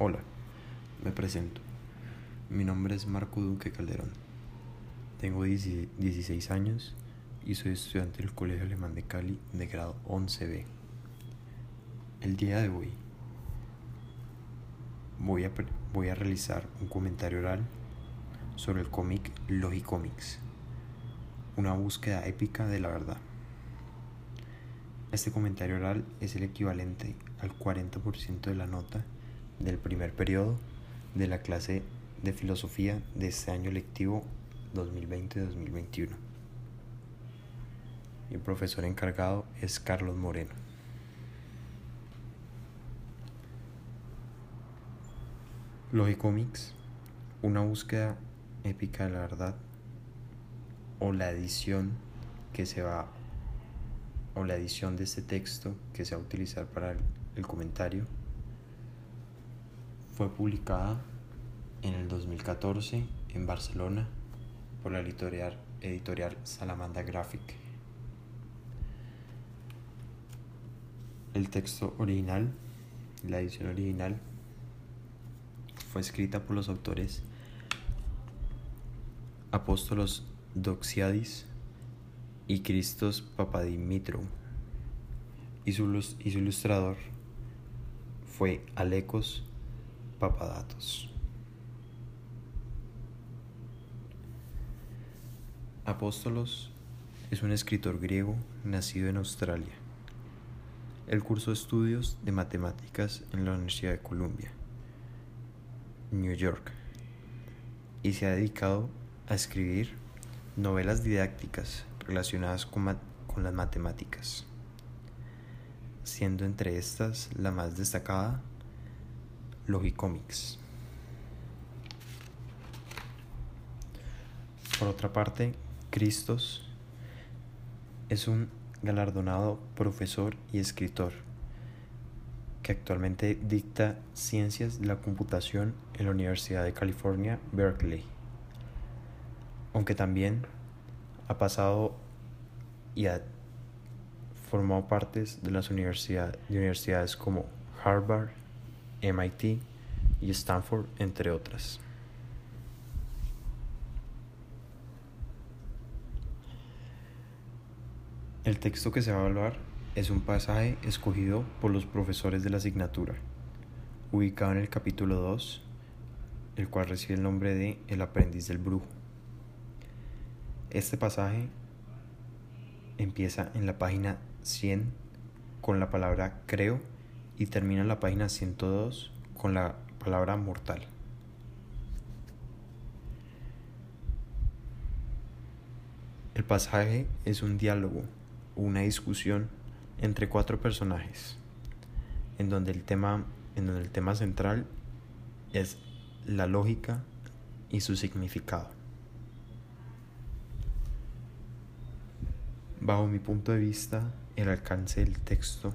Hola, me presento. Mi nombre es Marco Duque Calderón. Tengo 16 años y soy estudiante del Colegio Alemán de Cali de grado 11B. El día de hoy voy a, voy a realizar un comentario oral sobre el cómic Logicomics, una búsqueda épica de la verdad. Este comentario oral es el equivalente al 40% de la nota del primer periodo de la clase de filosofía de este año lectivo 2020-2021. Mi profesor encargado es Carlos Moreno. Logicomics, una búsqueda épica de la verdad o la edición que se va o la edición de este texto que se va a utilizar para el comentario fue publicada en el 2014 en Barcelona por la editorial, editorial Salamanda Graphic. El texto original, la edición original, fue escrita por los autores Apóstolos Doxiadis y Cristos Papadimitro y su, y su ilustrador fue Alecos Papadatos. Apóstolos es un escritor griego nacido en Australia. Él cursó estudios de matemáticas en la Universidad de Columbia, New York, y se ha dedicado a escribir novelas didácticas relacionadas con, con las matemáticas, siendo entre estas la más destacada Logicomics. Por otra parte, Cristos es un galardonado profesor y escritor que actualmente dicta ciencias de la computación en la Universidad de California, Berkeley. Aunque también ha pasado y ha formado partes de las universidades como Harvard, MIT y Stanford, entre otras. El texto que se va a evaluar es un pasaje escogido por los profesores de la asignatura, ubicado en el capítulo 2, el cual recibe el nombre de El aprendiz del brujo. Este pasaje empieza en la página 100 con la palabra creo y termina la página 102 con la palabra mortal. El pasaje es un diálogo una discusión entre cuatro personajes, en donde el tema, en donde el tema central es la lógica y su significado. Bajo mi punto de vista, el alcance del texto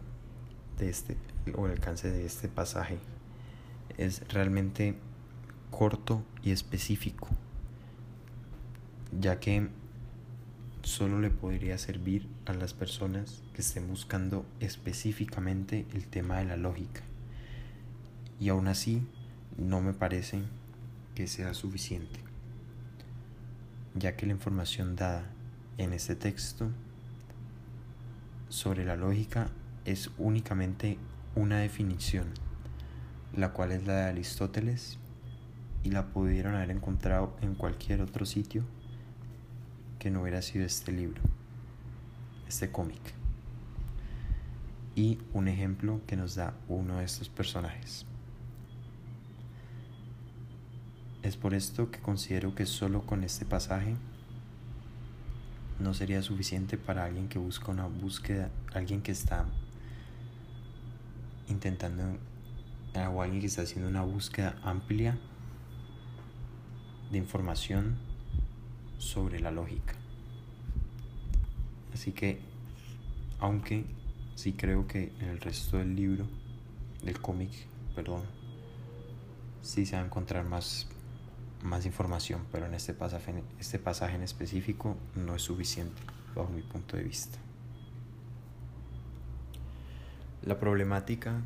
de este o el alcance de este pasaje es realmente corto y específico, ya que solo le podría servir a las personas que estén buscando específicamente el tema de la lógica. Y aún así, no me parece que sea suficiente, ya que la información dada en este texto sobre la lógica es únicamente una definición, la cual es la de Aristóteles y la pudieron haber encontrado en cualquier otro sitio que no hubiera sido este libro, este cómic. Y un ejemplo que nos da uno de estos personajes. Es por esto que considero que solo con este pasaje no sería suficiente para alguien que busca una búsqueda, alguien que está intentando o alguien que está haciendo una búsqueda amplia de información sobre la lógica. Así que, aunque sí creo que en el resto del libro, del cómic, perdón, sí se va a encontrar más, más información, pero en este pasaje, este pasaje en específico no es suficiente bajo mi punto de vista. La problemática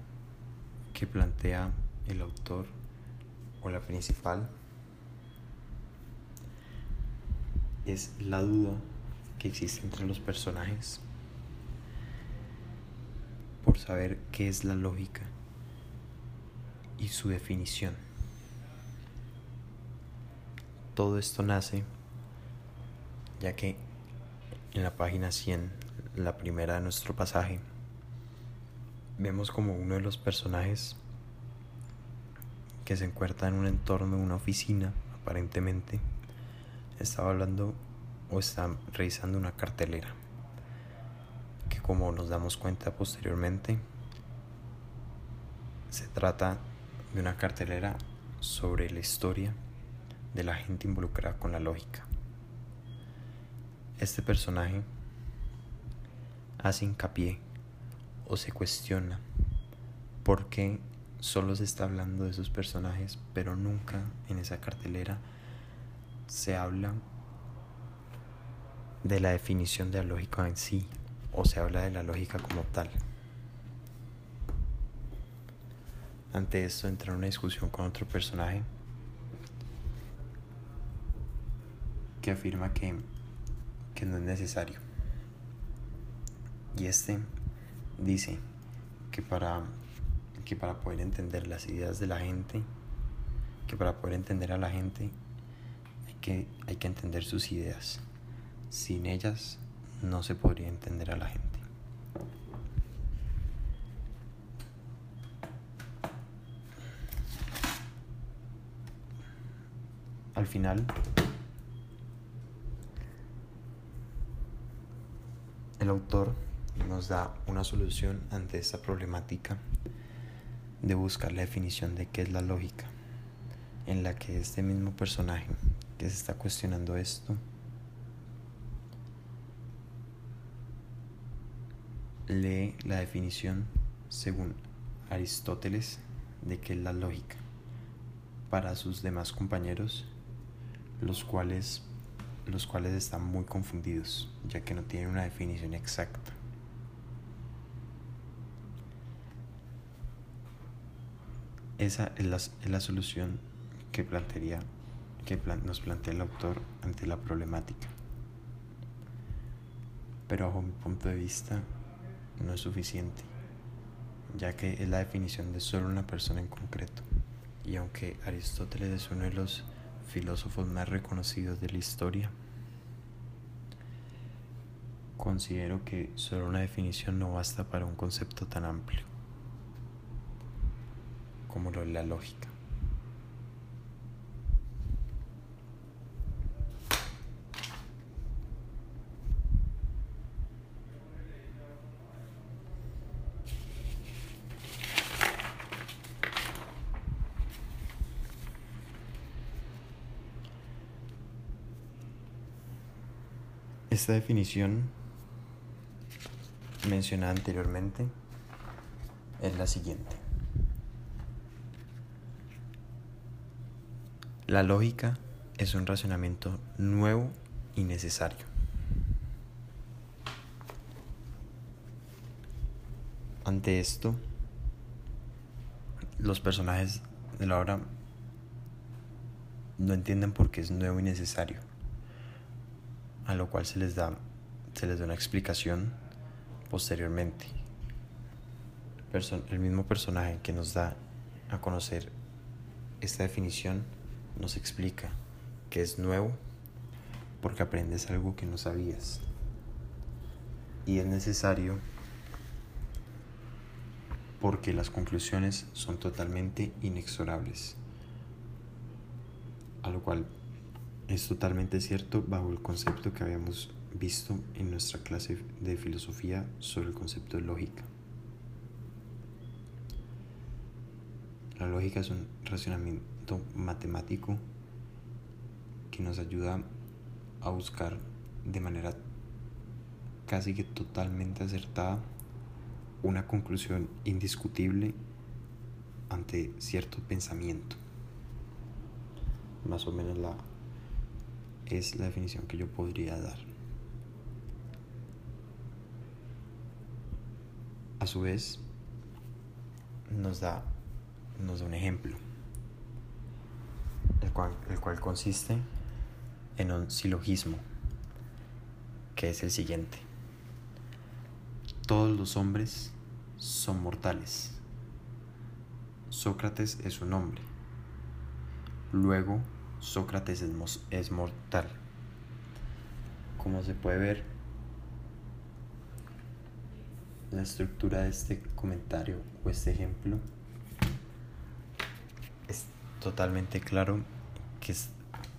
que plantea el autor o la principal es la duda que existe entre los personajes por saber qué es la lógica y su definición. Todo esto nace ya que en la página 100, la primera de nuestro pasaje, vemos como uno de los personajes que se encuentra en un entorno de una oficina, aparentemente, estaba hablando o está revisando una cartelera que como nos damos cuenta posteriormente se trata de una cartelera sobre la historia de la gente involucrada con la lógica. Este personaje hace hincapié o se cuestiona por qué solo se está hablando de esos personajes, pero nunca en esa cartelera se habla de la definición de la lógica en sí, o se habla de la lógica como tal. Ante esto entra en una discusión con otro personaje que afirma que, que no es necesario. Y este dice que para, que para poder entender las ideas de la gente, que para poder entender a la gente hay que, hay que entender sus ideas. Sin ellas no se podría entender a la gente. Al final, el autor nos da una solución ante esta problemática de buscar la definición de qué es la lógica, en la que este mismo personaje que se está cuestionando esto lee la definición según Aristóteles de qué es la lógica para sus demás compañeros, los cuales, los cuales están muy confundidos, ya que no tienen una definición exacta. Esa es la, es la solución que plantearía, que nos plantea el autor ante la problemática. Pero bajo mi punto de vista, no es suficiente, ya que es la definición de solo una persona en concreto. Y aunque Aristóteles es uno de los filósofos más reconocidos de la historia, considero que solo una definición no basta para un concepto tan amplio como lo la lógica. Esta definición mencionada anteriormente es la siguiente. La lógica es un razonamiento nuevo y necesario. Ante esto, los personajes de la obra no entienden por qué es nuevo y necesario a lo cual se les da, se les da una explicación posteriormente. el mismo personaje que nos da a conocer esta definición nos explica que es nuevo porque aprendes algo que no sabías. Y es necesario porque las conclusiones son totalmente inexorables. A lo cual es totalmente cierto bajo el concepto que habíamos visto en nuestra clase de filosofía sobre el concepto de lógica. La lógica es un matemático que nos ayuda a buscar de manera casi que totalmente acertada una conclusión indiscutible ante cierto pensamiento. Más o menos la es la definición que yo podría dar. A su vez, nos da nos da un ejemplo, el cual consiste en un silogismo, que es el siguiente. Todos los hombres son mortales. Sócrates es un hombre. Luego, Sócrates es, es mortal. Como se puede ver, la estructura de este comentario o este ejemplo es totalmente claro que, es,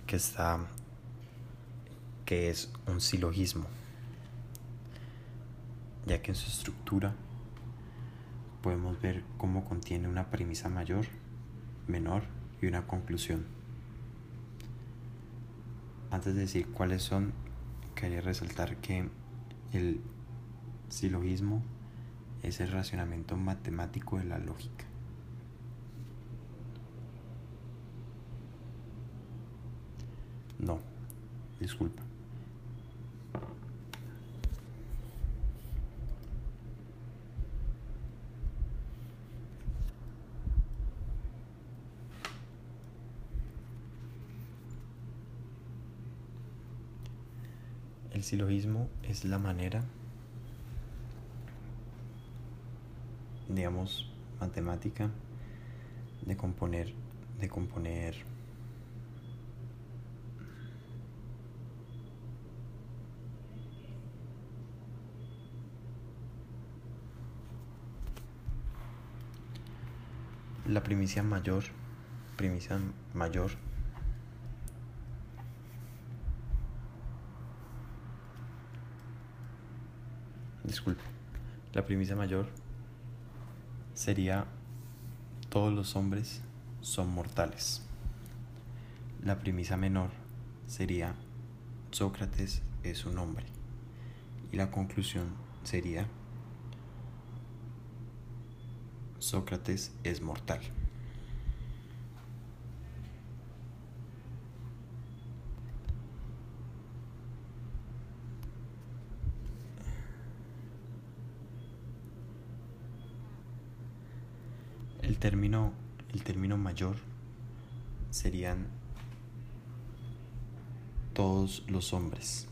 que está que es un silogismo ya que en su estructura podemos ver cómo contiene una premisa mayor, menor y una conclusión. Antes de decir cuáles son, quería resaltar que el silogismo es el racionamiento matemático de la lógica. No, disculpa. El silogismo es la manera, digamos, matemática de componer, de componer la primicia mayor, primicia mayor disculpe, la premisa mayor sería todos los hombres son mortales. La premisa menor sería Sócrates es un hombre. Y la conclusión sería Sócrates es mortal. El término, el término mayor serían todos los hombres.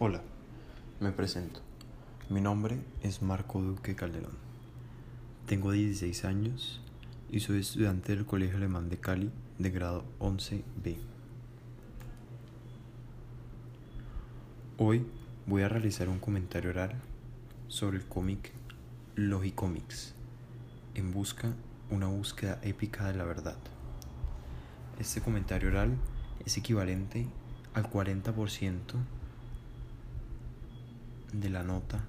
Hola, me presento. Mi nombre es Marco Duque Calderón. Tengo 16 años y soy estudiante del Colegio Alemán de Cali de grado 11B. Hoy voy a realizar un comentario oral sobre el cómic Logicomics en busca una búsqueda épica de la verdad. Este comentario oral es equivalente al 40% de la nota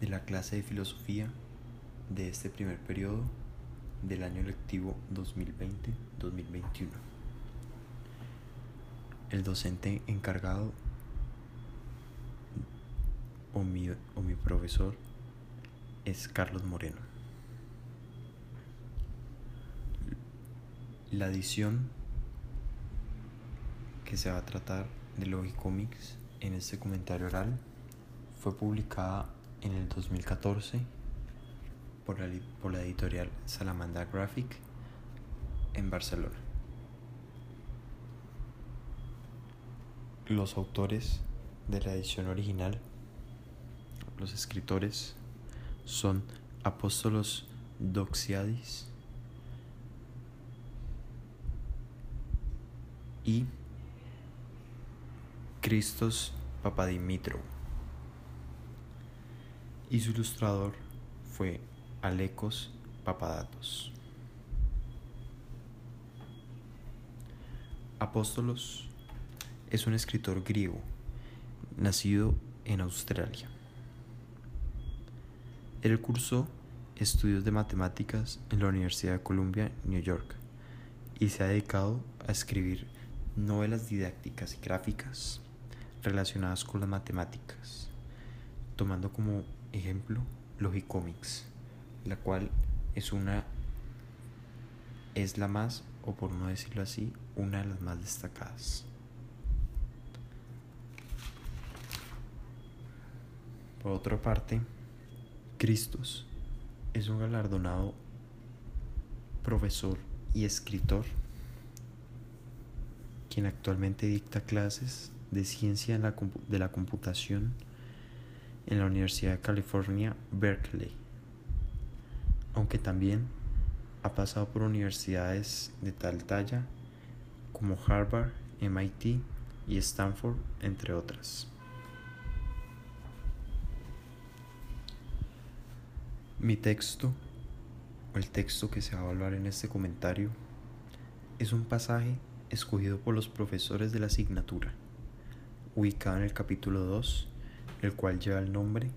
de la clase de filosofía de este primer periodo del año lectivo 2020-2021. El docente encargado o mi, o mi profesor es Carlos Moreno. La edición que se va a tratar de Logicomics en este comentario oral fue publicada en el 2014 por la, por la editorial Salamandra Graphic en Barcelona. Los autores de la edición original, los escritores, son Apóstolos Doxiadis y Cristos Papadimitro y su ilustrador fue Alecos Papadatos. Apóstolos es un escritor griego nacido en Australia. Él cursó estudios de matemáticas en la Universidad de Columbia, New York, y se ha dedicado a escribir novelas didácticas y gráficas, relacionadas con las matemáticas, tomando como ejemplo Logicomics, la cual es una es la más, o por no decirlo así, una de las más destacadas. Por otra parte, Cristos es un galardonado profesor y escritor quien actualmente dicta clases de ciencia de la computación en la Universidad de California, Berkeley, aunque también ha pasado por universidades de tal talla como Harvard, MIT y Stanford, entre otras. Mi texto, o el texto que se va a evaluar en este comentario, es un pasaje escogido por los profesores de la asignatura, ubicado en el capítulo 2, el cual lleva el nombre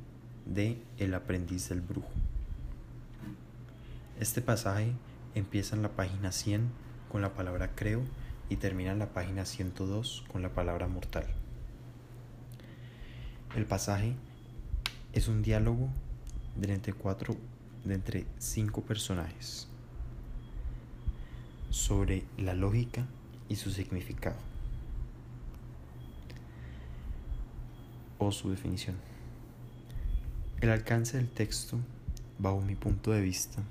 de El aprendiz del brujo. Este pasaje empieza en la página 100 con la palabra creo y termina en la página 102 con la palabra mortal. El pasaje es un diálogo de entre cuatro, de entre cinco personajes sobre la lógica y su significado su definición. El alcance del texto, bajo mi punto de vista,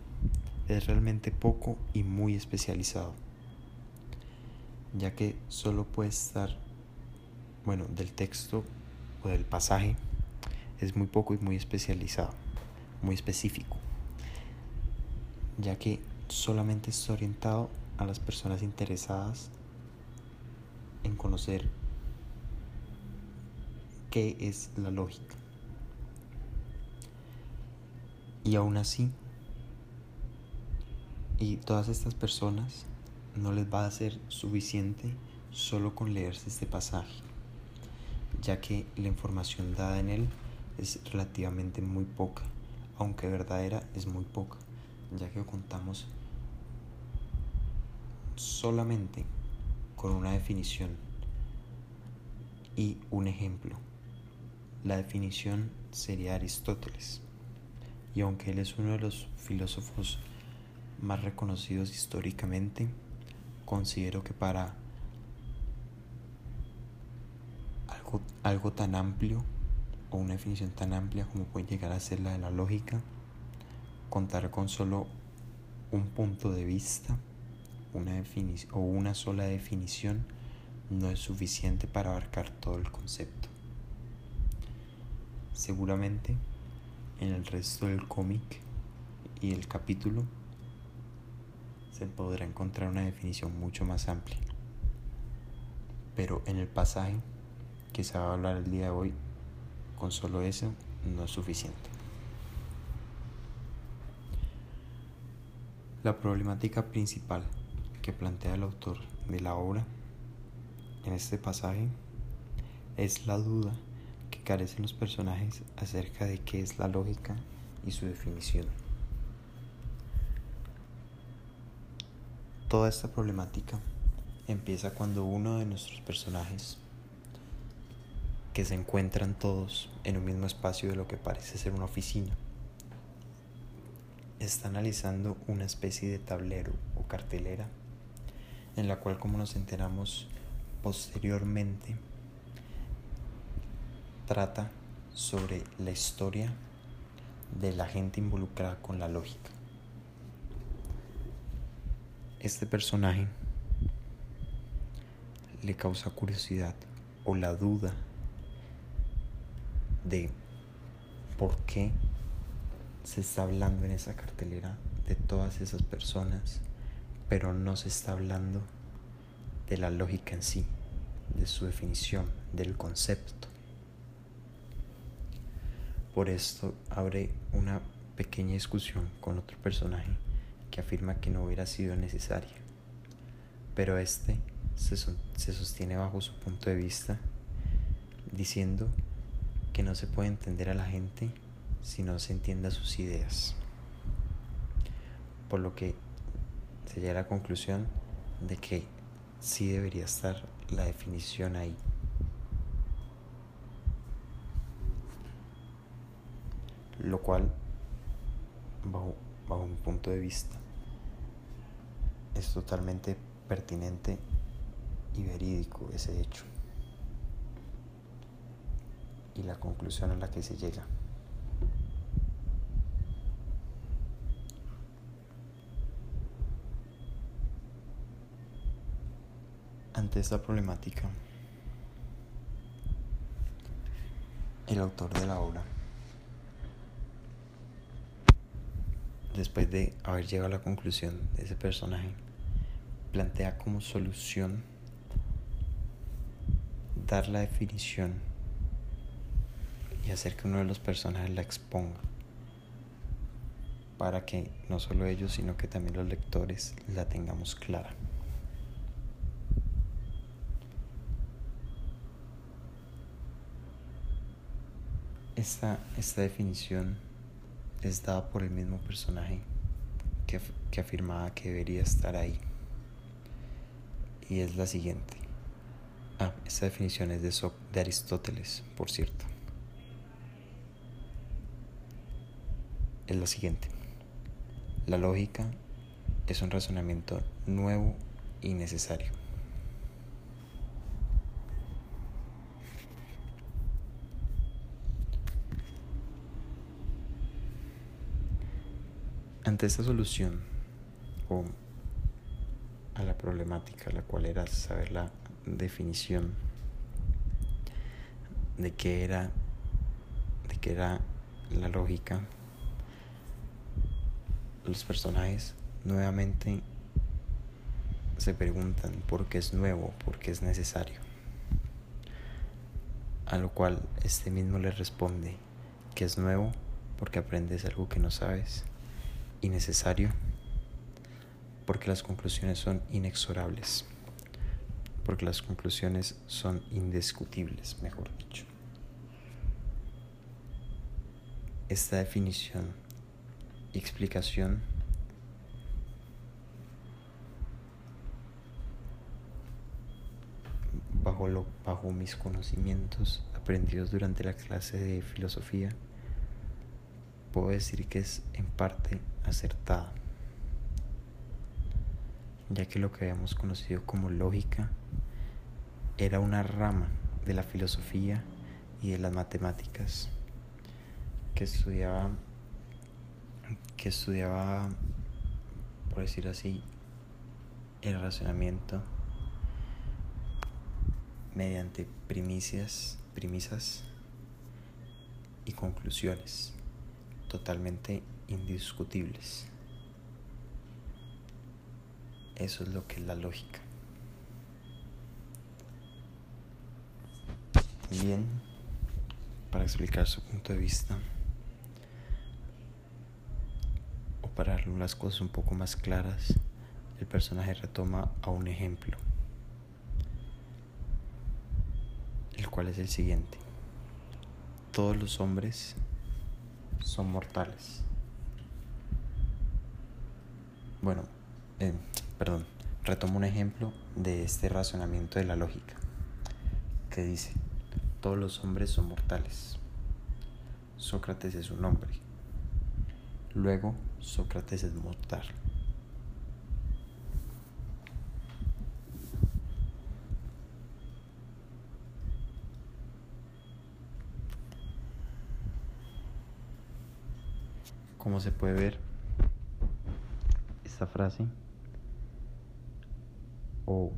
es realmente poco y muy especializado, ya que solo puede estar, bueno, del texto o del pasaje, es muy poco y muy especializado muy específico, ya que solamente está orientado a las personas interesadas en conocer qué es la lógica. Y aún así, y todas estas personas no les va a ser suficiente solo con leerse este pasaje, ya que la información dada en él es relativamente muy poca aunque verdadera, es muy poca, ya que contamos solamente con una definición y un ejemplo. La definición sería Aristóteles, y aunque él es uno de los filósofos más reconocidos históricamente, considero que para algo, algo tan amplio o una definición tan amplia como puede llegar a ser la de la lógica, contar con solo un punto de vista una o una sola definición no es suficiente para abarcar todo el concepto. Seguramente en el resto del cómic y el capítulo se podrá encontrar una definición mucho más amplia. Pero en el pasaje que se va a hablar el día de hoy con solo eso no es suficiente. La problemática principal que plantea el autor de la obra en este pasaje es la duda carecen los personajes acerca de qué es la lógica y su definición. Toda esta problemática empieza cuando uno de nuestros personajes que se encuentran todos en un mismo espacio de lo que parece ser una oficina. Está analizando una especie de tablero o cartelera en la cual, como nos enteramos posteriormente, trata sobre la historia de la gente involucrada con la lógica. Este personaje le causa curiosidad o la duda de por qué se está hablando en esa cartelera de todas esas personas, pero no se está hablando de la lógica en sí, de su definición, del concepto. Por esto abre una pequeña discusión con otro personaje que afirma que no hubiera sido necesaria, pero este se, se sostiene bajo su punto de vista diciendo que no se puede entender a la gente si no se entienda sus ideas. Por lo que se llega a la conclusión de que sí debería estar la definición ahí. Lo cual, bajo, mi punto de vista, es totalmente pertinente y verídico ese hecho y la conclusión a la que se llega. Ante esta problemática, el autor de la obra, después de haber llegado a la conclusión de ese personaje, plantea como solución dar la definición y hacer que uno de los personajes la exponga para que no solo ellos sino que también los lectores la tengamos clara. Esta, esta definición es dada por el mismo personaje que, que afirmaba que debería estar ahí. Y es la siguiente. Ah, esta definición es de, de Aristóteles, por cierto. Es la siguiente. La lógica es un razonamiento nuevo y necesario. Ante esta solución o a la problemática, la cual era saber la definición de qué era de qué era la lógica los personajes nuevamente se preguntan por qué es nuevo, por qué es necesario. A lo cual este mismo le responde que es nuevo porque aprendes algo que no sabes y necesario porque las conclusiones son inexorables, porque las conclusiones son indiscutibles, mejor dicho. Esta definición y explicación bajo, lo, bajo mis conocimientos aprendidos durante la clase de filosofía, puedo decir que es en parte acertada ya que lo que habíamos conocido como lógica era una rama de la filosofía y de las matemáticas que estudiaba que estudiaba por decir así el razonamiento mediante primicias, premisas y conclusiones totalmente indiscutibles. Eso es lo que es la lógica. Bien, para explicar su punto de vista, o para las cosas un poco más claras, el personaje retoma a un ejemplo, el cual es el siguiente. Todos los hombres son mortales. Bueno, eh, perdón, retomo un ejemplo de este razonamiento de la lógica, que dice, todos los hombres son mortales. Sócrates es un hombre. Luego, Sócrates es mortal. Como se puede ver, esta frase. O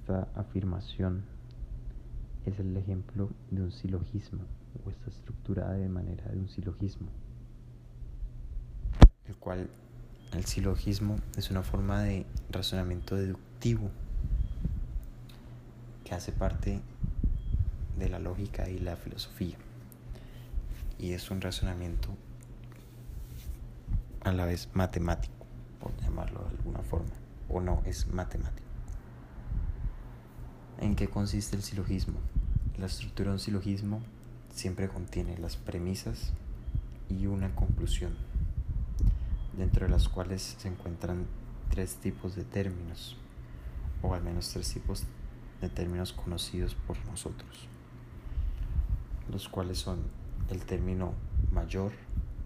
esta afirmación es el ejemplo de un silogismo o está estructurada de manera de un silogismo, el cual el silogismo es una forma de razonamiento deductivo que hace parte de la lógica y la filosofía y es un razonamiento a la vez matemático, por llamarlo de alguna forma o no es matemático. ¿En qué consiste el silogismo? La estructura de un silogismo siempre contiene las premisas y una conclusión, dentro de las cuales se encuentran tres tipos de términos, o al menos tres tipos de términos conocidos por nosotros, los cuales son el término mayor,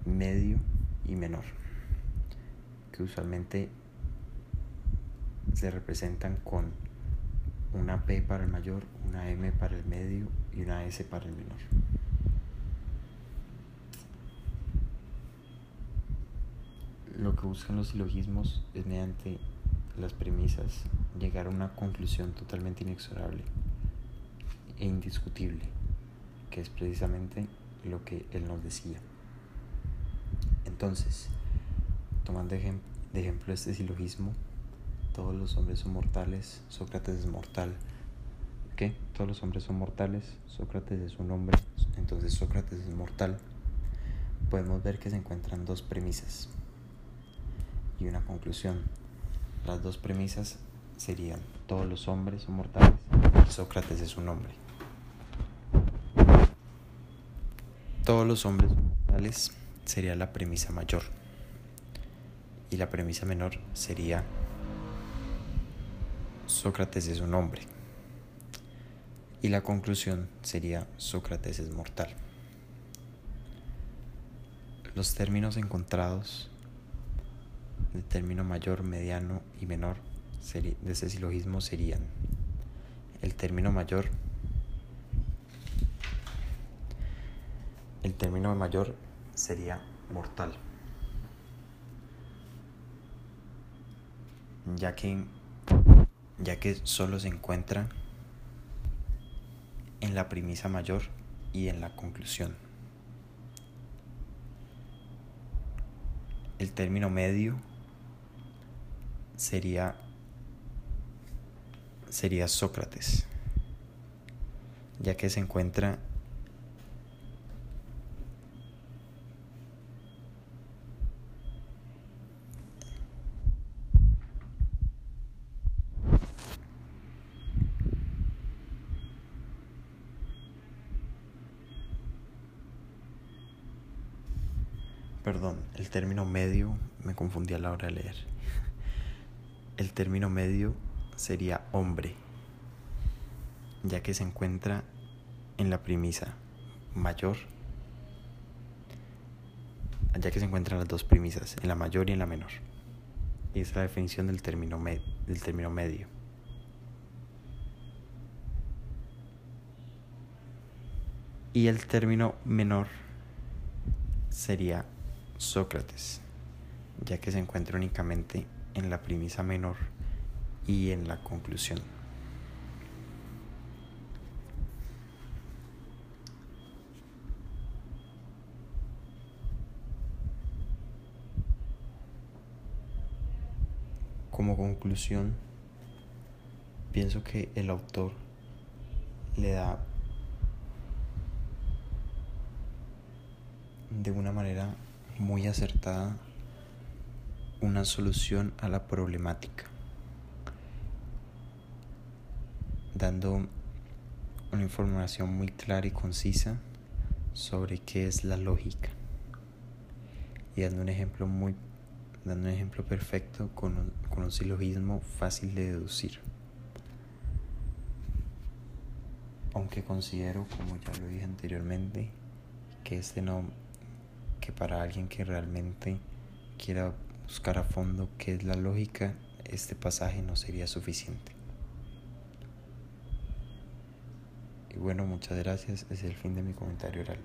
medio y menor, que usualmente se representan con una P para el mayor, una M para el medio y una S para el menor. Lo que buscan los silogismos es mediante las premisas llegar a una conclusión totalmente inexorable e indiscutible, que es precisamente lo que él nos decía. Entonces, tomando de ejemplo este silogismo, todos los hombres son mortales, Sócrates es mortal. ¿Qué? Todos los hombres son mortales, Sócrates es un hombre, entonces Sócrates es mortal. Podemos ver que se encuentran dos premisas y una conclusión. Las dos premisas serían todos los hombres son mortales, Sócrates es un hombre. Todos los hombres mortales sería la premisa mayor y la premisa menor sería Sócrates es un hombre. Y la conclusión sería Sócrates es mortal. Los términos encontrados de término mayor, mediano y menor de ese silogismo serían el término mayor el término mayor sería mortal ya que ya que solo se encuentra en la premisa mayor y en la conclusión. El término medio sería sería Sócrates, ya que se encuentra Perdón, el término medio me confundí a la hora de leer. El término medio sería hombre, ya que se encuentra en la premisa mayor, ya que se encuentran las dos premisas, en la mayor y en la menor. Y es la definición del término, del término medio. Y el término menor sería Sócrates, ya que se encuentra únicamente en la premisa menor y en la conclusión. Como conclusión, pienso que el autor le da de una manera muy acertada una solución a la problemática, dando una información muy clara y concisa sobre qué es la lógica y dando un ejemplo muy dando un ejemplo perfecto con un, con un silogismo fácil de deducir. Aunque considero, como ya lo dije anteriormente, que este no que para alguien que realmente quiera buscar a fondo qué es la lógica, este pasaje no sería suficiente. Y bueno, muchas gracias. Es el fin de mi comentario oral.